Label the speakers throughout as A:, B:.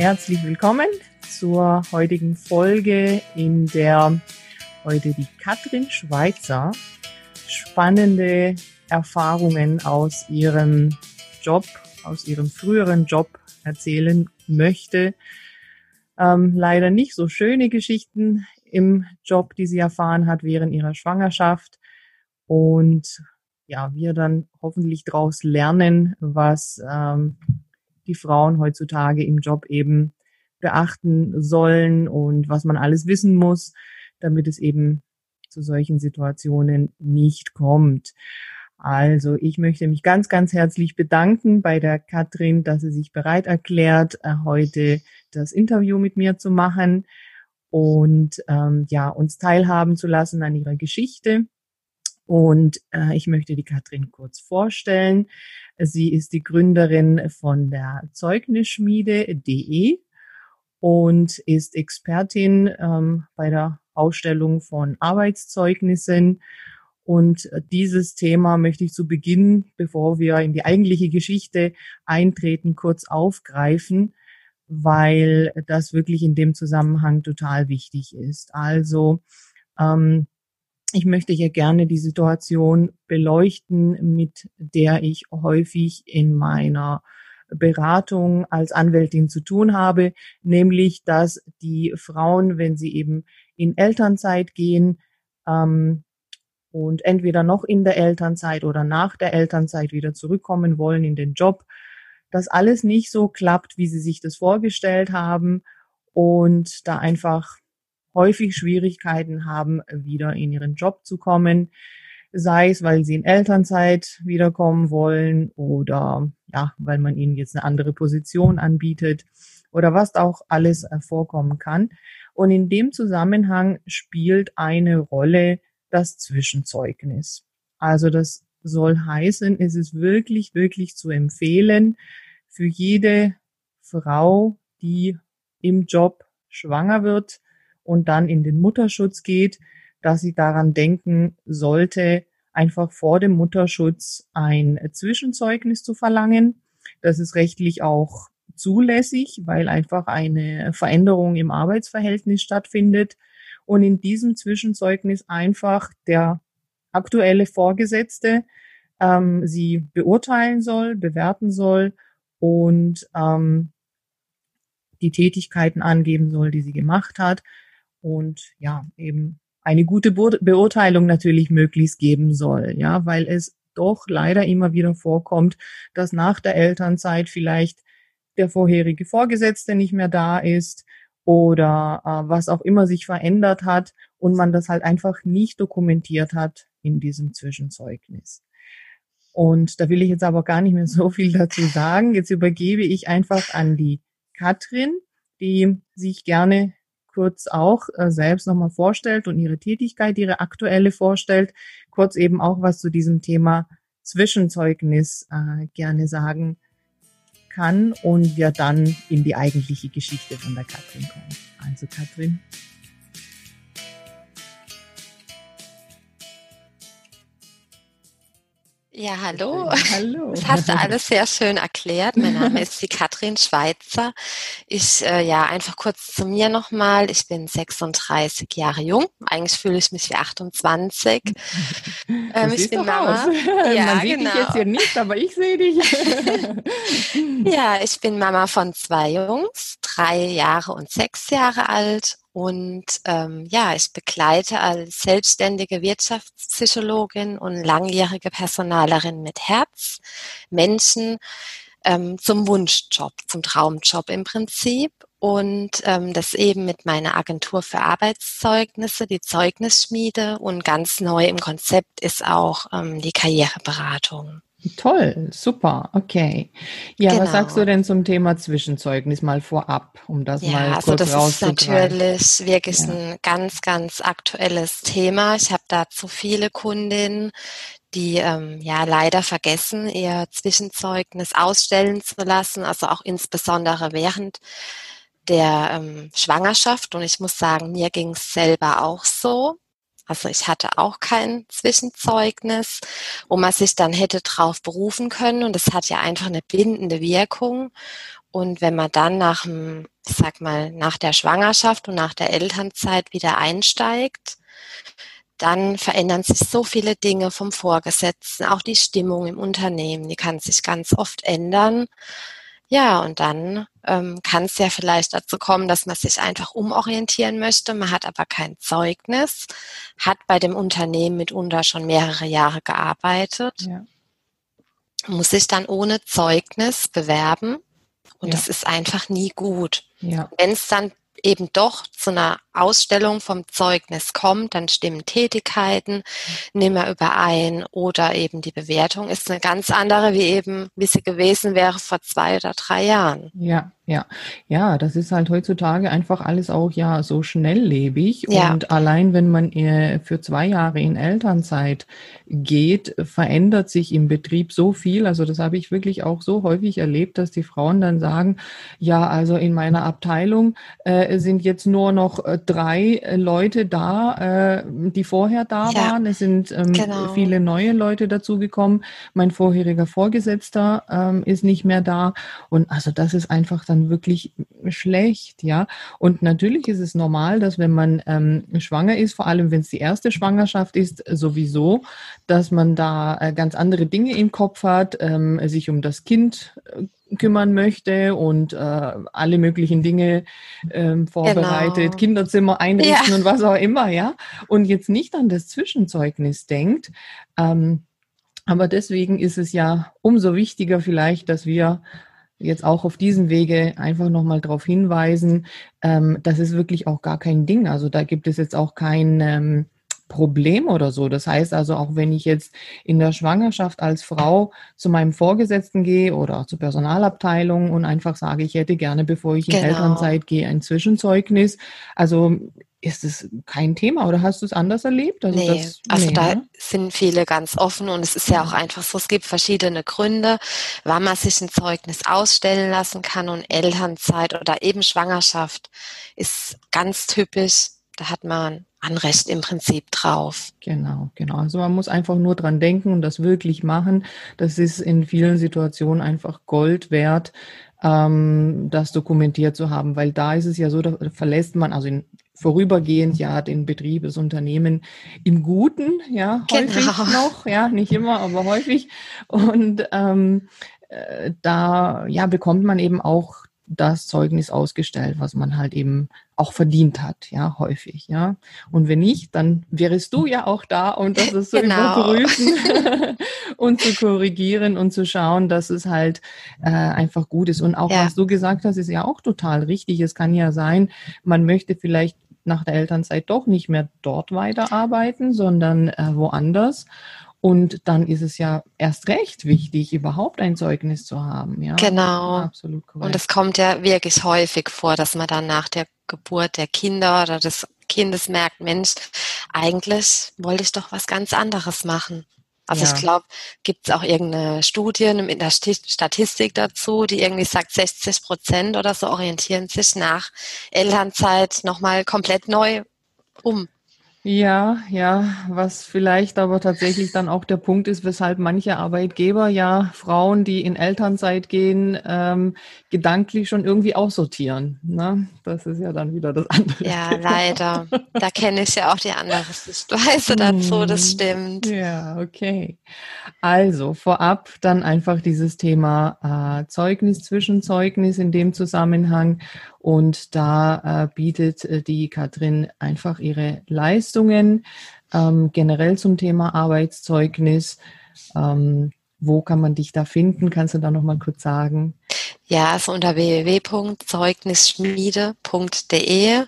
A: Herzlich willkommen zur heutigen Folge, in der heute die Katrin Schweizer spannende Erfahrungen aus ihrem Job, aus ihrem früheren Job erzählen möchte. Ähm, leider nicht so schöne Geschichten im Job, die sie erfahren hat während ihrer Schwangerschaft. Und ja, wir dann hoffentlich daraus lernen, was ähm, die Frauen heutzutage im Job eben beachten sollen und was man alles wissen muss, damit es eben zu solchen Situationen nicht kommt. Also ich möchte mich ganz, ganz herzlich bedanken bei der Katrin, dass sie sich bereit erklärt, äh, heute das Interview mit mir zu machen und ähm, ja uns teilhaben zu lassen an ihrer Geschichte. Und äh, ich möchte die Katrin kurz vorstellen. Sie ist die Gründerin von der Zeugnisschmiede.de und ist Expertin ähm, bei der Ausstellung von Arbeitszeugnissen. Und dieses Thema möchte ich zu Beginn, bevor wir in die eigentliche Geschichte eintreten, kurz aufgreifen, weil das wirklich in dem Zusammenhang total wichtig ist. Also ähm, ich möchte hier gerne die Situation beleuchten, mit der ich häufig in meiner Beratung als Anwältin zu tun habe, nämlich dass die Frauen, wenn sie eben in Elternzeit gehen ähm, und entweder noch in der Elternzeit oder nach der Elternzeit wieder zurückkommen wollen in den Job, dass alles nicht so klappt, wie sie sich das vorgestellt haben und da einfach häufig Schwierigkeiten haben, wieder in ihren Job zu kommen, sei es, weil sie in Elternzeit wiederkommen wollen oder ja, weil man ihnen jetzt eine andere Position anbietet oder was auch alles äh, vorkommen kann. Und in dem Zusammenhang spielt eine Rolle das Zwischenzeugnis. Also das soll heißen, es ist wirklich, wirklich zu empfehlen für jede Frau, die im Job schwanger wird und dann in den Mutterschutz geht, dass sie daran denken sollte, einfach vor dem Mutterschutz ein Zwischenzeugnis zu verlangen. Das ist rechtlich auch zulässig, weil einfach eine Veränderung im Arbeitsverhältnis stattfindet und in diesem Zwischenzeugnis einfach der aktuelle Vorgesetzte ähm, sie beurteilen soll, bewerten soll und ähm, die Tätigkeiten angeben soll, die sie gemacht hat und ja, eben eine gute Beurteilung natürlich möglichst geben soll, ja, weil es doch leider immer wieder vorkommt, dass nach der Elternzeit vielleicht der vorherige Vorgesetzte nicht mehr da ist oder äh, was auch immer sich verändert hat und man das halt einfach nicht dokumentiert hat in diesem Zwischenzeugnis. Und da will ich jetzt aber gar nicht mehr so viel dazu sagen. Jetzt übergebe ich einfach an die Katrin, die sich gerne kurz auch äh, selbst nochmal vorstellt und ihre Tätigkeit, ihre aktuelle vorstellt, kurz eben auch was zu diesem Thema Zwischenzeugnis äh, gerne sagen kann und wir dann in die eigentliche Geschichte von der Katrin kommen. Also Katrin.
B: Ja, hallo. Hallo. Das hast du alles sehr schön erklärt. Mein Name ist die Katrin Schweizer. Ich, äh, ja, einfach kurz zu mir nochmal. Ich bin 36 Jahre jung. Eigentlich fühle ich mich wie 28.
A: Ähm, ich bin Mama. Aus. Ja, Man sieht genau. dich jetzt hier nicht, aber ich sehe dich.
B: ja, ich bin Mama von zwei Jungs, drei Jahre und sechs Jahre alt und ähm, ja, ich begleite als selbstständige Wirtschaftspsychologin und langjährige Personalerin mit Herz Menschen ähm, zum Wunschjob, zum Traumjob im Prinzip. Und ähm, das eben mit meiner Agentur für Arbeitszeugnisse, die Zeugnisschmiede. Und ganz neu im Konzept ist auch ähm, die Karriereberatung.
A: Toll, super, okay. Ja, genau. was sagst du denn zum Thema Zwischenzeugnis mal vorab, um das ja, mal also kurz
B: also das ist natürlich wirklich ja. ein ganz, ganz aktuelles Thema. Ich habe dazu viele Kundinnen, die ähm, ja leider vergessen, ihr Zwischenzeugnis ausstellen zu lassen, also auch insbesondere während der ähm, Schwangerschaft. Und ich muss sagen, mir ging es selber auch so. Also ich hatte auch kein Zwischenzeugnis, wo man sich dann hätte drauf berufen können. Und das hat ja einfach eine bindende Wirkung. Und wenn man dann nach dem, ich sag mal, nach der Schwangerschaft und nach der Elternzeit wieder einsteigt, dann verändern sich so viele Dinge vom Vorgesetzten, auch die Stimmung im Unternehmen, die kann sich ganz oft ändern. Ja, und dann ähm, kann es ja vielleicht dazu kommen, dass man sich einfach umorientieren möchte. Man hat aber kein Zeugnis, hat bei dem Unternehmen mitunter schon mehrere Jahre gearbeitet, ja. muss sich dann ohne Zeugnis bewerben. Und ja. das ist einfach nie gut. Ja. Wenn es dann eben doch zu einer Ausstellung vom Zeugnis kommt, dann stimmen Tätigkeiten nicht mehr überein oder eben die Bewertung ist eine ganz andere, wie eben, wie sie gewesen wäre vor zwei oder drei Jahren.
A: Ja, ja, ja, das ist halt heutzutage einfach alles auch ja so schnelllebig ja. und allein wenn man für zwei Jahre in Elternzeit geht, verändert sich im Betrieb so viel. Also das habe ich wirklich auch so häufig erlebt, dass die Frauen dann sagen, ja, also in meiner Abteilung äh, sind jetzt nur noch äh, drei äh, Leute da, äh, die vorher da ja, waren. Es sind ähm, genau. viele neue Leute dazugekommen. Mein vorheriger Vorgesetzter ähm, ist nicht mehr da. Und also das ist einfach dann wirklich schlecht, ja. Und natürlich ist es normal, dass wenn man ähm, schwanger ist, vor allem wenn es die erste Schwangerschaft ist, sowieso, dass man da äh, ganz andere Dinge im Kopf hat, ähm, sich um das Kind äh, kümmern möchte und äh, alle möglichen Dinge ähm, vorbereitet, genau. Kinderzimmer einrichten ja. und was auch immer, ja. Und jetzt nicht an das Zwischenzeugnis denkt. Ähm, aber deswegen ist es ja umso wichtiger vielleicht, dass wir jetzt auch auf diesem Wege einfach nochmal darauf hinweisen, ähm, das ist wirklich auch gar kein Ding. Also da gibt es jetzt auch kein ähm, Problem oder so. Das heißt also, auch wenn ich jetzt in der Schwangerschaft als Frau zu meinem Vorgesetzten gehe oder zur Personalabteilung und einfach sage, ich hätte gerne, bevor ich in genau. Elternzeit gehe, ein Zwischenzeugnis. Also ist es kein Thema oder hast du es anders erlebt?
B: Also, nee, das, also nee, da ne? sind viele ganz offen und es ist ja auch einfach so, es gibt verschiedene Gründe, wann man sich ein Zeugnis ausstellen lassen kann und Elternzeit oder eben Schwangerschaft ist ganz typisch. Da hat man Anrecht im Prinzip drauf.
A: Genau, genau. Also man muss einfach nur dran denken und das wirklich machen. Das ist in vielen Situationen einfach Gold wert, ähm, das dokumentiert zu haben, weil da ist es ja so, da verlässt man, also in, vorübergehend ja den Betrieb, das Unternehmen im Guten, ja, häufig genau. noch, ja, nicht immer, aber häufig. Und ähm, äh, da ja bekommt man eben auch das Zeugnis ausgestellt, was man halt eben auch verdient hat, ja, häufig, ja. Und wenn nicht, dann wärst du ja auch da, um das zu genau. überprüfen und zu korrigieren und zu schauen, dass es halt äh, einfach gut ist. Und auch ja. was du gesagt hast, ist ja auch total richtig. Es kann ja sein, man möchte vielleicht nach der Elternzeit doch nicht mehr dort weiterarbeiten, sondern äh, woanders. Und dann ist es ja erst recht wichtig, überhaupt ein Zeugnis zu haben. Ja?
B: Genau. Absolut korrekt. Und es kommt ja wirklich häufig vor, dass man dann nach der Geburt der Kinder oder des Kindes merkt, Mensch, eigentlich wollte ich doch was ganz anderes machen. Also ja. ich glaube, gibt es auch irgendeine Studie in der Statistik dazu, die irgendwie sagt, 60 Prozent oder so orientieren sich nach Elternzeit nochmal komplett neu um.
A: Ja, ja, was vielleicht aber tatsächlich dann auch der Punkt ist, weshalb manche Arbeitgeber ja Frauen, die in Elternzeit gehen, ähm, gedanklich schon irgendwie aussortieren. Ne? Das ist ja dann wieder das andere.
B: Ja, Thema. leider. Da kenne ich ja auch die andere Sichtweise dazu, das hm. stimmt.
A: Ja, okay. Also vorab dann einfach dieses Thema äh, Zeugnis, Zwischenzeugnis in dem Zusammenhang und da äh, bietet äh, die Katrin einfach ihre Leistungen ähm, generell zum Thema Arbeitszeugnis. Ähm, wo kann man dich da finden? Kannst du da noch mal kurz sagen?
B: Ja, also unter www.zeugnisschmiede.de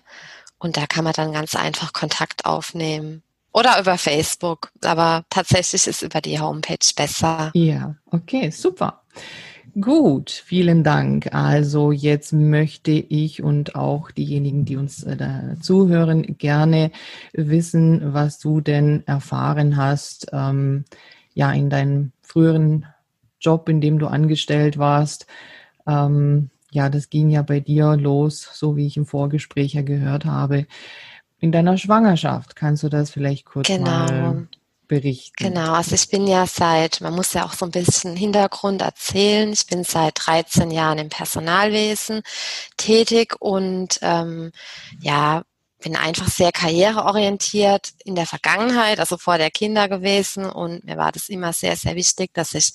B: und da kann man dann ganz einfach Kontakt aufnehmen. Oder über Facebook, aber tatsächlich ist über die Homepage besser.
A: Ja, okay, super. Gut, vielen Dank. Also jetzt möchte ich und auch diejenigen, die uns äh, zuhören, gerne wissen, was du denn erfahren hast, ähm, ja, in deinem früheren Job, in dem du angestellt warst. Ähm, ja, das ging ja bei dir los, so wie ich im Vorgespräch ja gehört habe. In deiner Schwangerschaft kannst du das vielleicht kurz genau. mal berichten.
B: Genau, also ich bin ja seit, man muss ja auch so ein bisschen Hintergrund erzählen, ich bin seit 13 Jahren im Personalwesen tätig und ähm, ja, bin einfach sehr karriereorientiert in der Vergangenheit, also vor der Kinder gewesen und mir war das immer sehr, sehr wichtig, dass ich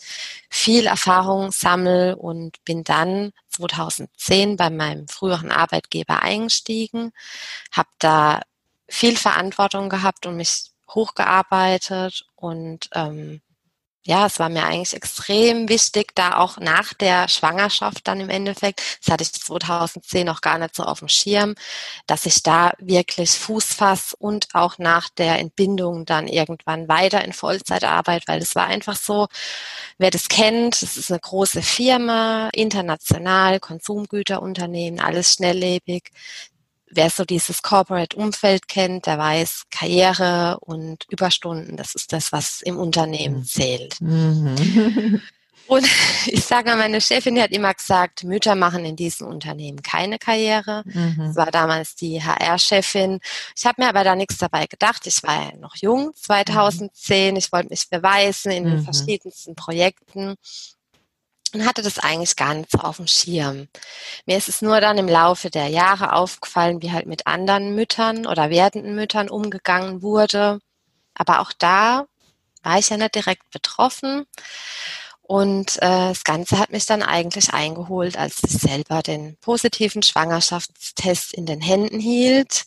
B: viel Erfahrung sammle und bin dann 2010 bei meinem früheren Arbeitgeber eingestiegen, habe da viel Verantwortung gehabt und mich hochgearbeitet und ähm, ja, es war mir eigentlich extrem wichtig, da auch nach der Schwangerschaft dann im Endeffekt, das hatte ich 2010 noch gar nicht so auf dem Schirm, dass ich da wirklich Fuß fasse und auch nach der Entbindung dann irgendwann weiter in Vollzeitarbeit, weil es war einfach so, wer das kennt, es ist eine große Firma, international, Konsumgüterunternehmen, alles schnelllebig wer so dieses Corporate-Umfeld kennt, der weiß, Karriere und Überstunden, das ist das, was im Unternehmen mhm. zählt. Mhm. Und ich sage mal, meine Chefin die hat immer gesagt, Mütter machen in diesem Unternehmen keine Karriere. Mhm. Das war damals die HR-Chefin. Ich habe mir aber da nichts dabei gedacht. Ich war ja noch jung, 2010. Ich wollte mich beweisen in den mhm. verschiedensten Projekten und hatte das eigentlich gar nicht so auf dem Schirm. Mir ist es nur dann im Laufe der Jahre aufgefallen, wie halt mit anderen Müttern oder werdenden Müttern umgegangen wurde. Aber auch da war ich ja nicht direkt betroffen. Und äh, das Ganze hat mich dann eigentlich eingeholt, als ich selber den positiven Schwangerschaftstest in den Händen hielt.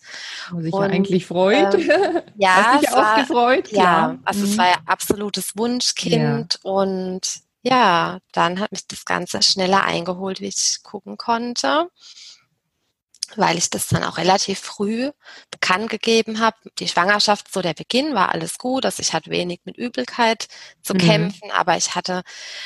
A: Was sich ja eigentlich freut.
B: Ähm, ja,
A: Hast dich auch
B: war,
A: gefreut?
B: Klar. Ja, also mhm. es war ja absolutes Wunschkind ja. und ja, dann hat mich das Ganze schneller eingeholt, wie ich gucken konnte, weil ich das dann auch relativ früh bekannt gegeben habe. Die Schwangerschaft, so der Beginn war alles gut, also ich hatte wenig mit Übelkeit zu mhm. kämpfen, aber ich hatte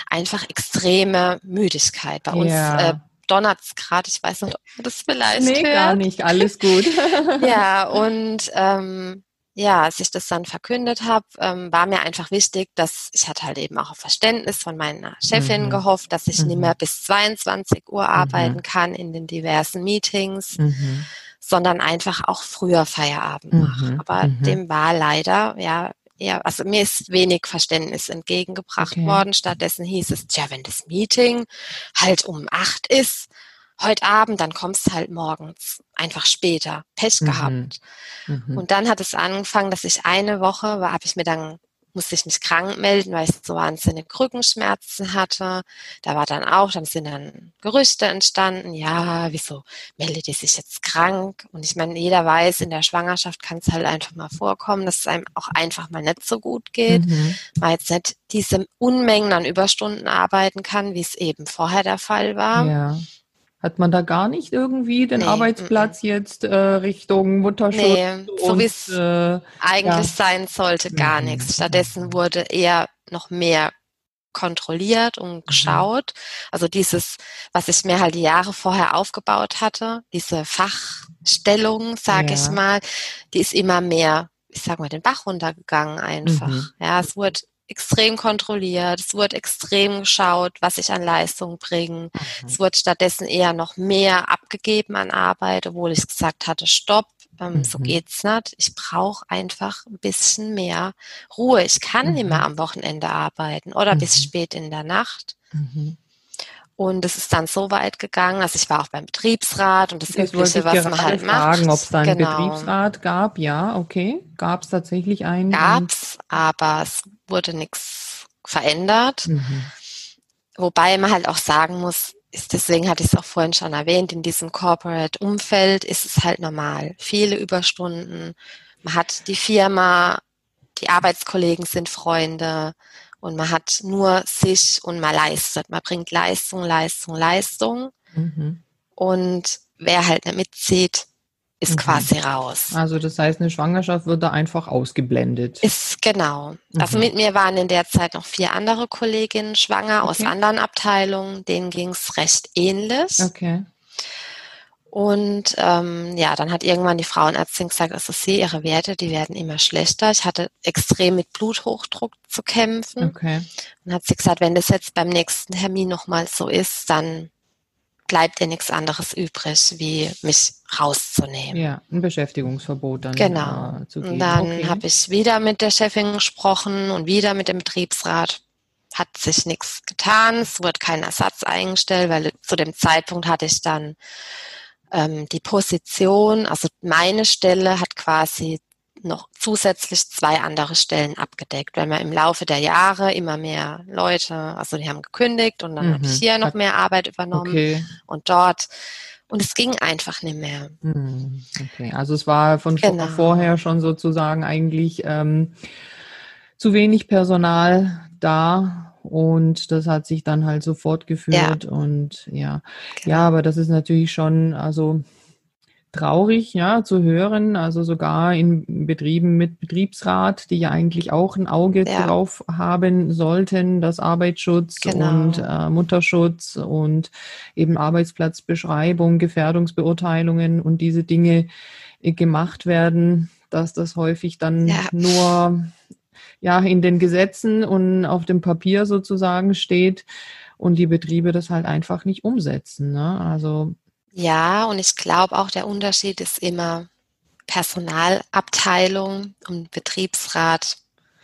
B: einfach extreme Müdigkeit. Bei uns ja. äh, donnert es gerade, ich weiß nicht, ob man das vielleicht
A: nee,
B: hört.
A: gar nicht, alles gut.
B: ja, und ähm, ja, als ich das dann verkündet habe, ähm, war mir einfach wichtig, dass ich hatte halt eben auch auf Verständnis von meiner Chefin mhm. gehofft, dass ich mhm. nicht mehr bis 22 Uhr arbeiten mhm. kann in den diversen Meetings, mhm. sondern einfach auch früher Feierabend mache. Mhm. Aber mhm. dem war leider, ja, ja, also mir ist wenig Verständnis entgegengebracht okay. worden. Stattdessen hieß es, tja, wenn das Meeting halt um acht ist, heute Abend, dann kommst halt morgens einfach später. Pech mhm. gehabt. Mhm. Und dann hat es angefangen, dass ich eine Woche, habe ich mir dann musste ich mich krank melden, weil ich so wahnsinnig Rückenschmerzen hatte. Da war dann auch, dann sind dann Gerüchte entstanden, ja, wieso meldet die sich jetzt krank? Und ich meine, jeder weiß, in der Schwangerschaft kann es halt einfach mal vorkommen, dass es einem auch einfach mal nicht so gut geht, mhm. weil jetzt nicht diese Unmengen an Überstunden arbeiten kann, wie es eben vorher der Fall war.
A: Ja. Hat man da gar nicht irgendwie den nee, Arbeitsplatz m -m. jetzt äh, Richtung Mutterschutz? Nee,
B: so wie es äh, eigentlich ja. sein sollte, gar mhm. nichts. Stattdessen wurde eher noch mehr kontrolliert und mhm. geschaut. Mhm. Also dieses, was ich mir halt die Jahre vorher aufgebaut hatte, diese Fachstellung, sage ja. ich mal, die ist immer mehr, ich sag mal, den Bach runtergegangen einfach. Mhm. Ja, es wurde extrem kontrolliert, es wurde extrem geschaut, was ich an Leistung bringe. Mhm. Es wurde stattdessen eher noch mehr abgegeben an Arbeit, obwohl ich gesagt hatte, stopp, ähm, mhm. so geht's nicht. Ich brauche einfach ein bisschen mehr Ruhe. Ich kann mhm. nicht mehr am Wochenende arbeiten oder bis mhm. spät in der Nacht. Mhm. Und es ist dann so weit gegangen, also ich war auch beim Betriebsrat und das, das Übliche, was man halt fragen,
A: macht. ob es einen genau. Betriebsrat gab. Ja, okay. Gab es tatsächlich einen?
B: Gab's, aber es wurde nichts verändert. Mhm. Wobei man halt auch sagen muss, ist, deswegen hatte ich es auch vorhin schon erwähnt, in diesem Corporate-Umfeld ist es halt normal. Viele Überstunden. Man hat die Firma, die Arbeitskollegen sind Freunde und man hat nur sich und man leistet. Man bringt Leistung, Leistung, Leistung. Mhm. Und wer halt nicht mitzieht, ist mhm. quasi raus.
A: Also das heißt, eine Schwangerschaft wird da einfach ausgeblendet.
B: Ist genau. Also mhm. Also mit mir waren in der Zeit noch vier andere Kolleginnen schwanger okay. aus anderen Abteilungen. Denen ging es recht ähnlich.
A: Okay.
B: Und ähm, ja, dann hat irgendwann die Frauenärztin gesagt, also sie, ihre Werte, die werden immer schlechter. Ich hatte extrem mit Bluthochdruck zu kämpfen.
A: Okay.
B: Und hat sie gesagt, wenn das jetzt beim nächsten Termin nochmal so ist, dann bleibt dir nichts anderes übrig, wie mich rauszunehmen.
A: Ja, ein Beschäftigungsverbot dann
B: genau.
A: äh, zu
B: geben.
A: Und
B: dann
A: okay.
B: habe ich wieder mit der Chefin gesprochen und wieder mit dem Betriebsrat. Hat sich nichts getan, es wurde kein Ersatz eingestellt, weil zu dem Zeitpunkt hatte ich dann ähm, die Position, also meine Stelle hat quasi noch zusätzlich zwei andere Stellen abgedeckt, weil man im Laufe der Jahre immer mehr Leute, also die haben gekündigt und dann mhm. habe ich hier noch mehr Arbeit übernommen okay. und dort. Und es ging einfach nicht mehr.
A: Mhm. Okay, also es war von genau. vorher schon sozusagen eigentlich ähm, zu wenig Personal da und das hat sich dann halt so fortgeführt ja. und ja, genau. ja, aber das ist natürlich schon, also traurig, ja, zu hören. Also sogar in Betrieben mit Betriebsrat, die ja eigentlich auch ein Auge ja. drauf haben sollten, dass Arbeitsschutz genau. und äh, Mutterschutz und eben Arbeitsplatzbeschreibung, Gefährdungsbeurteilungen und diese Dinge äh, gemacht werden, dass das häufig dann ja. nur ja in den Gesetzen und auf dem Papier sozusagen steht und die Betriebe das halt einfach nicht umsetzen. Ne? Also
B: ja, und ich glaube auch, der Unterschied ist immer Personalabteilung und Betriebsrat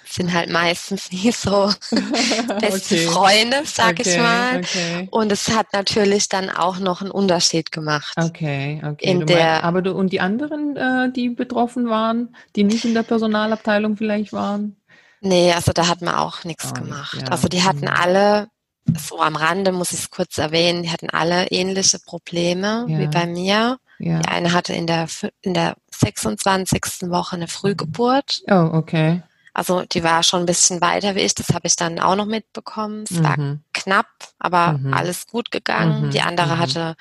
B: sind halt meistens nie so beste okay. Freunde, sag okay, ich mal. Okay. Und es hat natürlich dann auch noch einen Unterschied gemacht.
A: Okay, okay. In der, meinst, aber du und die anderen, äh, die betroffen waren, die nicht in der Personalabteilung vielleicht waren?
B: Nee, also da hat man auch nichts oh, gemacht. Ja. Also die hatten alle so am Rande muss ich es kurz erwähnen, die hatten alle ähnliche Probleme ja. wie bei mir. Ja. Die eine hatte in der, in der 26. Woche eine Frühgeburt.
A: Oh, okay.
B: Also die war schon ein bisschen weiter wie ich, das habe ich dann auch noch mitbekommen. Es mhm. war knapp, aber mhm. alles gut gegangen. Mhm. Die andere mhm. hatte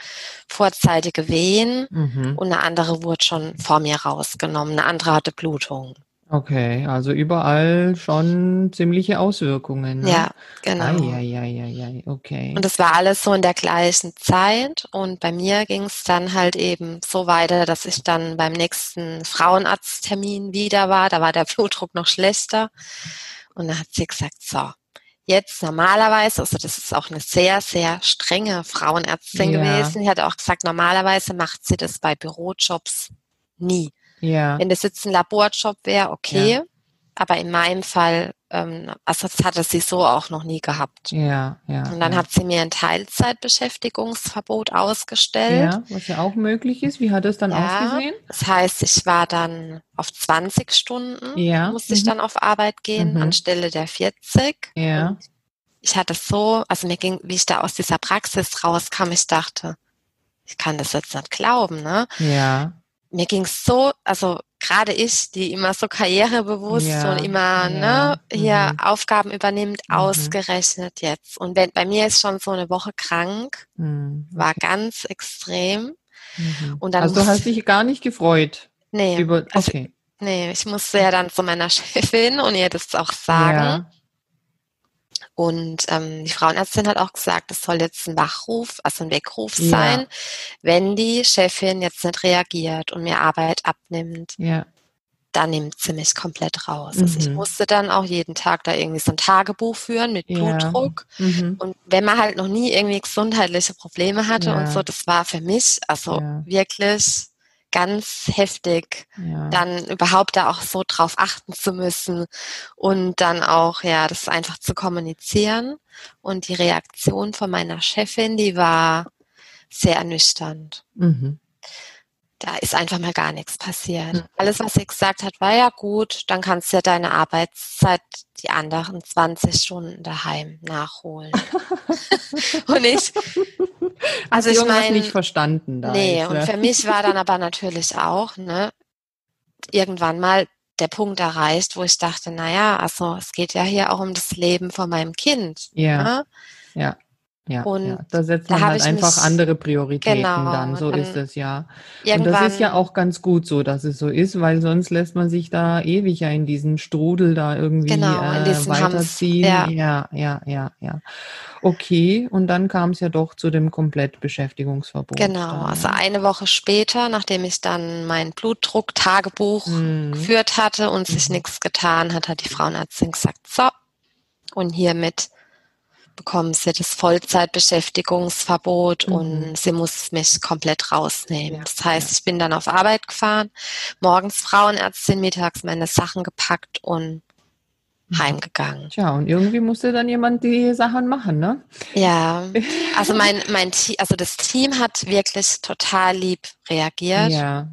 B: vorzeitige Wehen mhm. und eine andere wurde schon vor mir rausgenommen. Eine andere hatte Blutung.
A: Okay, also überall schon ziemliche Auswirkungen. Ne?
B: Ja, genau.
A: Eieieiei, okay.
B: Und das war alles so in der gleichen Zeit. Und bei mir ging es dann halt eben so weiter, dass ich dann beim nächsten Frauenarzttermin wieder war. Da war der Blutdruck noch schlechter. Und da hat sie gesagt, so, jetzt normalerweise, also das ist auch eine sehr, sehr strenge Frauenärztin ja. gewesen. Die hat auch gesagt, normalerweise macht sie das bei Bürojobs nie. Ja. Wenn das jetzt ein Laborjob wäre, okay. Ja. Aber in meinem Fall, ähm, also das hatte sie so auch noch nie gehabt.
A: Ja, ja.
B: Und dann
A: ja.
B: hat sie mir ein Teilzeitbeschäftigungsverbot ausgestellt.
A: Ja, was ja auch möglich ist. Wie hat es dann ja, ausgesehen?
B: Das heißt, ich war dann auf 20 Stunden, ja. musste mhm. ich dann auf Arbeit gehen, mhm. anstelle der 40.
A: Ja. Und
B: ich hatte so, also mir ging, wie ich da aus dieser Praxis rauskam, ich dachte, ich kann das jetzt nicht glauben, ne?
A: Ja
B: mir ging es so, also gerade ich, die immer so karrierebewusst ja, und immer ja, ne, hier mhm. Aufgaben übernimmt, mhm. ausgerechnet jetzt. Und wenn, bei mir ist schon so eine Woche krank, mhm. war ganz extrem.
A: Mhm. Und dann also du hast dich gar nicht gefreut?
B: Nee.
A: Über, also okay.
B: Also, nee, ich musste ja dann zu meiner Chefin und ihr das auch sagen. Ja. Und ähm, die Frauenärztin hat auch gesagt, es soll jetzt ein Wachruf, also ein Weckruf ja. sein, wenn die Chefin jetzt nicht reagiert und mir Arbeit abnimmt.
A: Ja.
B: Dann nimmt sie mich komplett raus. Mhm. Also ich mhm. musste dann auch jeden Tag da irgendwie so ein Tagebuch führen mit Blutdruck. Ja. Mhm. Und wenn man halt noch nie irgendwie gesundheitliche Probleme hatte und so, das war für mich also wirklich ganz heftig, ja. dann überhaupt da auch so drauf achten zu müssen und dann auch, ja, das einfach zu kommunizieren. Und die Reaktion von meiner Chefin, die war sehr ernüchternd. Mhm da ist einfach mal gar nichts passiert. Mhm. Alles, was sie gesagt hat, war ja gut, dann kannst du ja deine Arbeitszeit die anderen 20 Stunden daheim nachholen. und ich,
A: also ich meine, nicht verstanden
B: da. Nee, jetzt, ne? und für mich war dann aber natürlich auch, ne, irgendwann mal der Punkt erreicht, wo ich dachte, naja, also es geht ja hier auch um das Leben von meinem Kind.
A: Ja. Ne? Ja. Ja, und ja, da setzt man da halt einfach andere Prioritäten genau, dann, so dann ist es ja. Und das ist ja auch ganz gut so, dass es so ist, weil sonst lässt man sich da ewig ja in diesen Strudel da irgendwie genau, äh, weiterziehen. ja. ja, ja, ja, ja. Okay, und dann kam es ja doch zu dem Komplettbeschäftigungsverbot.
B: Genau,
A: dann,
B: also eine Woche später, nachdem ich dann mein Blutdruck-Tagebuch mhm. geführt hatte und sich mhm. nichts getan hat, hat die Frauenärztin gesagt, so, und hiermit bekommen sie das Vollzeitbeschäftigungsverbot mhm. und sie muss mich komplett rausnehmen. Ja, das heißt, ja. ich bin dann auf Arbeit gefahren, morgens Frauenärztin, mittags meine Sachen gepackt und mhm. heimgegangen.
A: Tja, und irgendwie musste dann jemand die Sachen machen, ne?
B: Ja, also mein, mein Team, also das Team hat wirklich total lieb reagiert. Ja.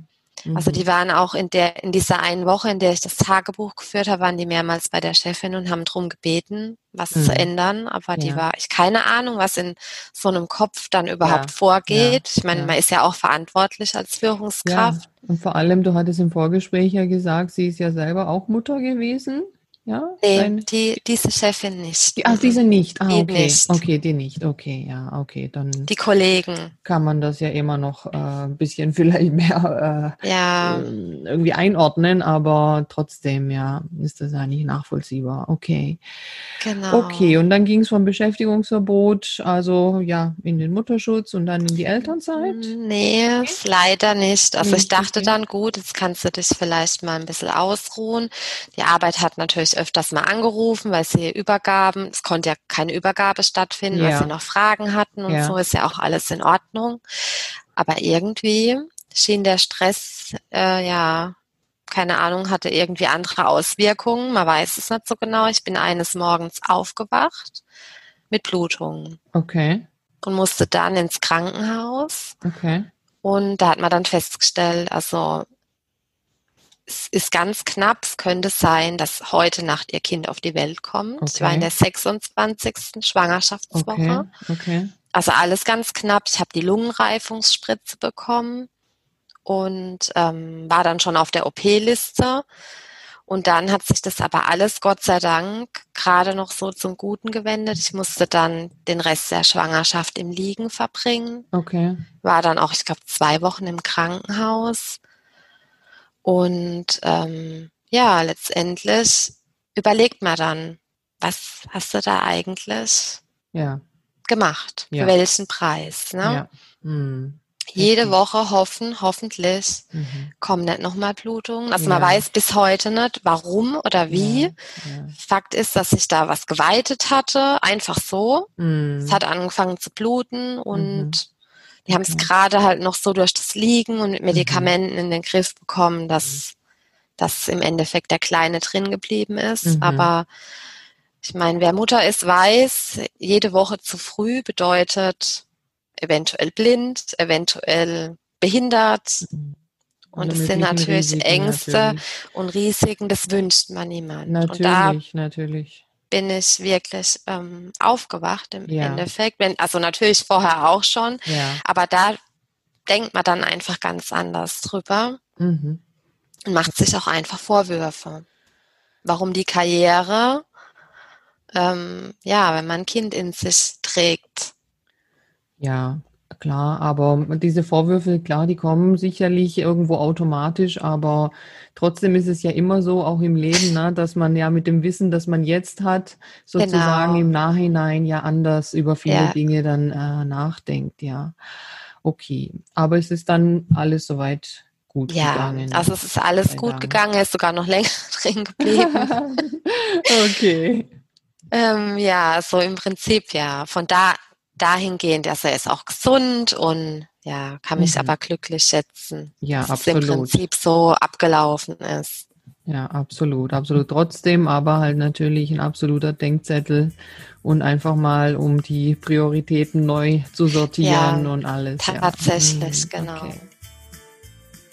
B: Also die mhm. waren auch in der, in dieser einen Woche, in der ich das Tagebuch geführt habe, waren die mehrmals bei der Chefin und haben darum gebeten, was mhm. zu ändern. Aber ja. die war, ich keine Ahnung, was in so einem Kopf dann überhaupt ja. vorgeht. Ja. Ich meine, man ist ja auch verantwortlich als Führungskraft.
A: Und vor allem, du hattest im Vorgespräch ja gesagt, sie ist ja selber auch Mutter gewesen. Ja?
B: Nee, die, diese Chefin nicht.
A: Die, ach, diese nicht. Ah, die okay. Nicht. Okay, die nicht. Okay, ja, okay. Dann
B: die Kollegen.
A: Kann man das ja immer noch äh, ein bisschen vielleicht mehr äh, ja. äh, irgendwie einordnen, aber trotzdem, ja, ist das eigentlich nachvollziehbar. Okay. Genau. Okay, und dann ging es vom Beschäftigungsverbot, also ja, in den Mutterschutz und dann in die Elternzeit?
B: Nee, okay. leider nicht. Also nicht, ich dachte okay. dann, gut, jetzt kannst du dich vielleicht mal ein bisschen ausruhen. Die Arbeit hat natürlich öfters mal angerufen, weil sie Übergaben, es konnte ja keine Übergabe stattfinden, ja. weil sie noch Fragen hatten und ja. so ist ja auch alles in Ordnung. Aber irgendwie schien der Stress, äh, ja, keine Ahnung, hatte irgendwie andere Auswirkungen. Man weiß es nicht so genau. Ich bin eines Morgens aufgewacht mit Blutungen.
A: Okay.
B: Und musste dann ins Krankenhaus.
A: Okay.
B: Und da hat man dann festgestellt, also es ist ganz knapp. Es könnte sein, dass heute Nacht ihr Kind auf die Welt kommt. Okay. Ich war in der 26. Schwangerschaftswoche.
A: Okay. okay.
B: Also alles ganz knapp. Ich habe die Lungenreifungsspritze bekommen und ähm, war dann schon auf der OP-Liste. Und dann hat sich das aber alles, Gott sei Dank, gerade noch so zum Guten gewendet. Ich musste dann den Rest der Schwangerschaft im Liegen verbringen.
A: Okay.
B: War dann auch, ich glaube, zwei Wochen im Krankenhaus. Und ähm, ja, letztendlich überlegt man dann, was hast du da eigentlich
A: ja.
B: gemacht? Ja. Für welchen Preis? Ne? Ja. Hm. Jede Woche hoffen, hoffentlich mhm. kommen nicht nochmal Blutungen. Also man weiß bis heute nicht, warum oder wie. Fakt ist, dass sich da was geweitet hatte, einfach so. Mhm. Es hat angefangen zu bluten und mhm. Die haben es gerade halt noch so durch das Liegen und mit mhm. Medikamenten mhm. in den Griff bekommen, dass, dass im Endeffekt der Kleine drin geblieben ist. Mhm. Aber ich meine, wer Mutter ist, weiß, jede Woche zu früh bedeutet eventuell blind, eventuell behindert. Mhm. Und es sind natürlich Risiken, Ängste natürlich. und Risiken, das wünscht man niemand.
A: Natürlich,
B: da,
A: natürlich
B: bin ich wirklich ähm, aufgewacht im ja. Endeffekt. Wenn, also natürlich vorher auch schon, ja. aber da denkt man dann einfach ganz anders drüber mhm. und macht sich auch einfach Vorwürfe. Warum die Karriere, ähm, ja, wenn man ein Kind in sich trägt.
A: Ja, Klar, aber diese Vorwürfe, klar, die kommen sicherlich irgendwo automatisch, aber trotzdem ist es ja immer so, auch im Leben, ne, dass man ja mit dem Wissen, das man jetzt hat, sozusagen genau. im Nachhinein ja anders über viele ja. Dinge dann äh, nachdenkt, ja. Okay, aber es ist dann alles soweit gut ja, gegangen.
B: Also es ist alles gut Dank. gegangen, er ist sogar noch länger drin geblieben.
A: okay.
B: Ähm, ja, so im Prinzip ja. Von da dahingehend, dass er ist auch gesund und ja, kann mich mhm. aber glücklich schätzen,
A: ja,
B: dass
A: absolut.
B: es im Prinzip so abgelaufen ist.
A: Ja, absolut, absolut. Trotzdem aber halt natürlich ein absoluter Denkzettel und einfach mal, um die Prioritäten neu zu sortieren ja, und alles.
B: Tatsächlich, ja. Mhm, genau. Okay.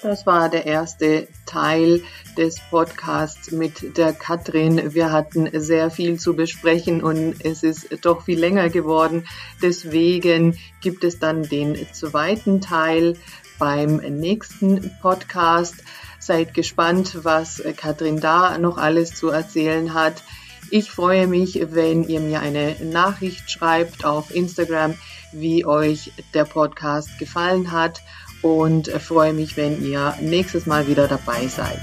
A: Das war der erste Teil des Podcasts mit der Katrin. Wir hatten sehr viel zu besprechen und es ist doch viel länger geworden. Deswegen gibt es dann den zweiten Teil beim nächsten Podcast. Seid gespannt, was Katrin da noch alles zu erzählen hat. Ich freue mich, wenn ihr mir eine Nachricht schreibt auf Instagram, wie euch der Podcast gefallen hat und freue mich, wenn ihr nächstes Mal wieder dabei seid.